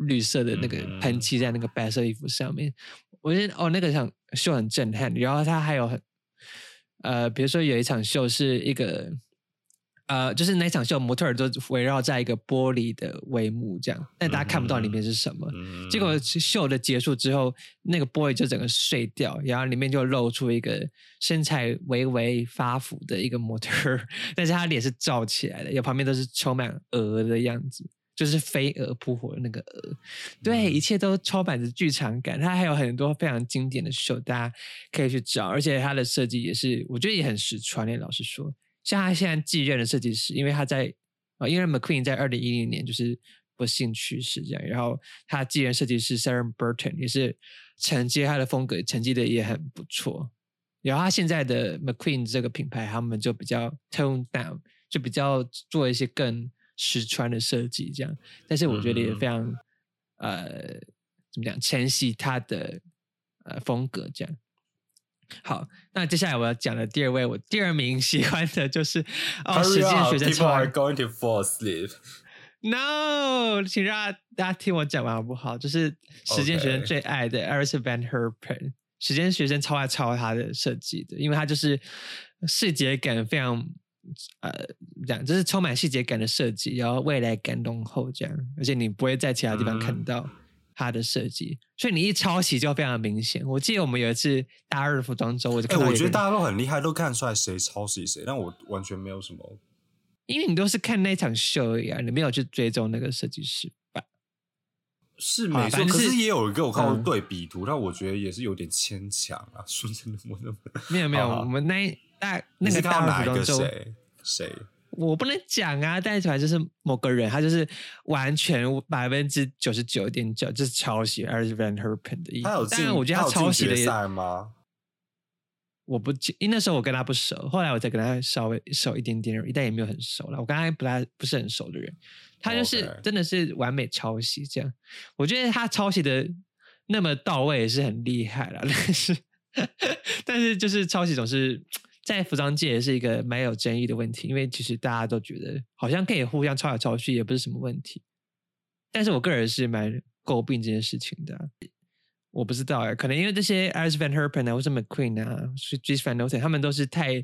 绿色的那个嗯喷漆在那个白色衣服上面。我觉得哦，那个场秀很震撼。然后他还有很呃，比如说有一场秀是一个呃，就是那场秀模特儿都围绕在一个玻璃的帷幕这样，但大家看不到里面是什么。嗯结果秀的结束之后，那个玻璃就整个碎掉，然后里面就露出一个身材微微发福的一个模特儿，但是他脸是罩起来的，有旁边都是充满鹅的样子，就是飞蛾扑火的那个蛾。对，一切都充满着剧场感。它还有很多非常经典的秀，大家可以去找，而且它的设计也是，我觉得也很实穿诶。老实说，像他现在继任的设计师，因为他在啊，因为 McQueen 在二零一零年就是不幸去世这样，然后他继任设计师 Sarah Burton 也是承接他的风格，承接的也很不错。然后他现在的 McQueen 这个品牌，他们就比较 tone down，就比较做一些更实穿的设计这样，但是我觉得也嗯非常、呃怎么讲承袭他的呃风格这样。好，那接下来我要讲的第二位，我第二名喜欢的就是哦，实践学生 people 超 are going to fall asleep。No，请让大家听我讲完好不好？就是实践学生最爱的 Aris Van Herpen，实践学生超爱抄他的设计的，因为他就是视觉感非常呃，这样就是充满细节感的设计，然后未来感浓厚这样，而且你不会在其他地方看嗯到它的设计，所以你一抄袭就非常明显。我记得我们有一次大二服装周，我就哎、我觉得大家都很厉害，都看得出来谁抄袭谁，但我完全没有什么。因为你都是看那场秀而已啊，你没有去追踪那个设计师是没错，可是是也有一个我看过嗯对比图，但我觉得也是有点牵强啊。说真的，我那么 没有没有，我们那一大那个大服装周，谁谁？我不能讲啊，但是反正就是某个人，他就是完全百分之九十九点九就是抄袭 Iris Van Herpen 的衣服。他有进，当然，我觉得他抄袭的也，赛吗？我不记，因为那时候我跟他不熟，后来我才跟他稍微熟一点点而已，但也没有很熟了。我跟他不太不是很熟的人，他就是真的是完美抄袭这样。我觉得他抄袭的那么到位也是很厉害了，但是但是就是抄袭总是在服装界也是一个蛮有争议的问题，因为其实大家都觉得好像可以互相抄来抄去，也不是什么问题。但是我个人是蛮诟病这件事情的啊、我不知道哎，可能因为这些 Iris Van Herpen 啊，或者 McQueen 啊，是 Dries Van Noten，他们都是太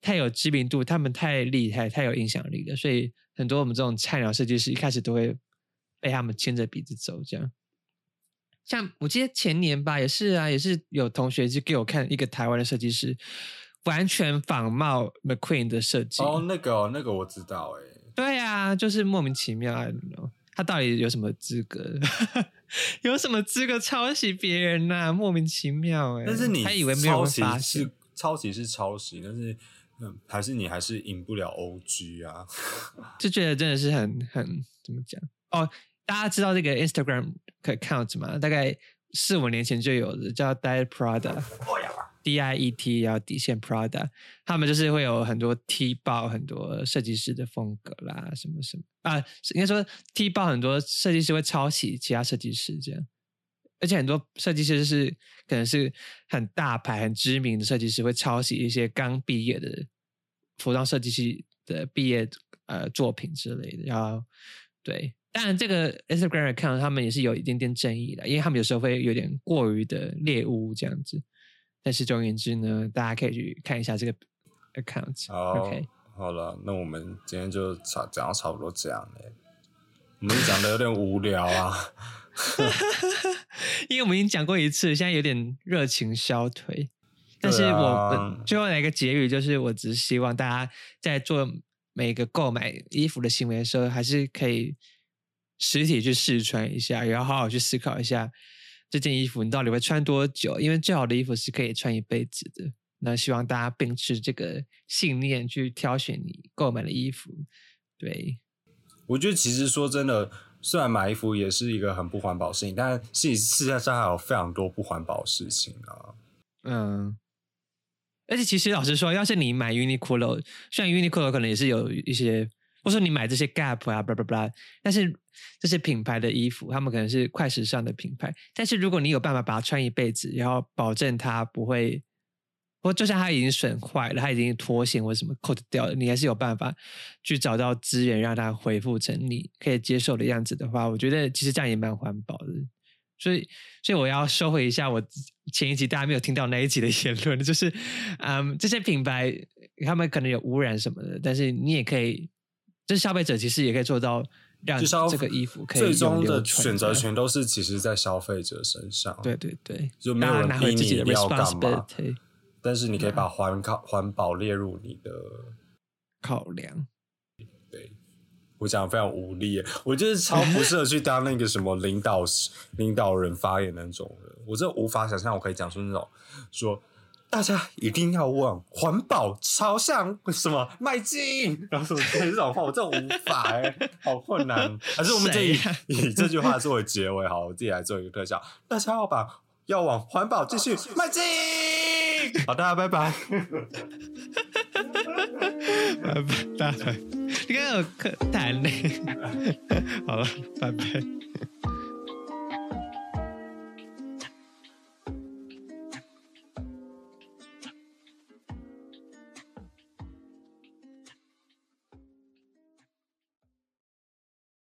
太有知名度，他们太厉害，太有影响力了，所以很多我们这种菜鸟设计师一开始都会被他们牵着鼻子走，这样。像我记得前年吧，也是啊，也是有同学就给我看一个台湾的设计师，完全仿冒 McQueen 的设计。哦，那个哦那个我知道哎、对啊，就是莫名其妙，I don't know，他到底有什么资格？有什么资格抄袭别人呐、莫名其妙哎、但是你他以为没有人会抄袭发现是，抄袭是抄袭，但是嗯，还是你还是赢不了 OG 啊。就觉得真的是很很怎么讲哦？大家知道这个 Instagram account 吗？大概四五年前就有的，叫 Diet Prada。D I E T，然后底线 Prada，他们就是会有很多 T 爆很多设计师的风格啦，什么什么啊，应该说 T 爆很多设计师会抄袭其他设计师这样，而且很多设计师是可能是很大牌、很知名的设计师会抄袭一些刚毕业的服装设计系的毕业呃作品之类的，然后对。当然，这个 Instagram account 他们也是有一点点争议的，因为他们有时候会有点过于的猎物这样子。但是总而言之呢，大家可以去看一下这个 account。好 OK，好了，那我们今天就差讲到差不多这样了。我们讲的有点无聊啊。因为我们已经讲过一次，现在有点热情消退。但是我、啊最后来一个结语，就是我只是希望大家在做每个购买衣服的行为的时候，还是可以实体去试穿一下，也要好好去思考一下这件衣服你到底会穿多久，因为最好的衣服是可以穿一辈子的。那希望大家秉持这个信念去挑选你购买的衣服。对，我觉得其实说真的，虽然买衣服也是一个很不环保的事情，但是世界上还有非常多不环保的事情啊。嗯，而且其实老实说，要是你买 Uniqlo，虽然 Uniqlo 可能也是有一些，或者说你买这些 Gap 啊，blah blah blah，但是这些品牌的衣服，他们可能是快时尚的品牌，但是如果你有办法把它穿一辈子，然后保证它不会，或就算它已经损坏了，它已经脱线或什么 coat 掉了，你还是有办法去找到资源让它恢复成你可以接受的样子的话，我觉得其实这样也蛮环保的。所以，所以我要收回一下我前一集大家没有听到那一集的言论，就是，嗯，这些品牌他们可能有污染什么的，但是你也可以，就是消费者其实也可以做到让这个衣服可以最终的传选择权都是其实在消费者身上。对对对，就没有人回逼自己的你一定要干嘛 responsibility 但是你可以把环考环保列入你的。考量。对，我讲得非常无力，我就是超不适合去当那个什么领导领导人发言那种人，我真的无法想象我可以讲出那种说。大家一定要往环保朝向什么迈进，然后什么这种话，我真的无法哎，好困难。还是我们就以、以这句话作为结尾，好，我自己来做一个特效。大家要把要往环保继续迈进。好，的拜拜。拜拜，大家拜。你看我可谈呢。好了，拜拜。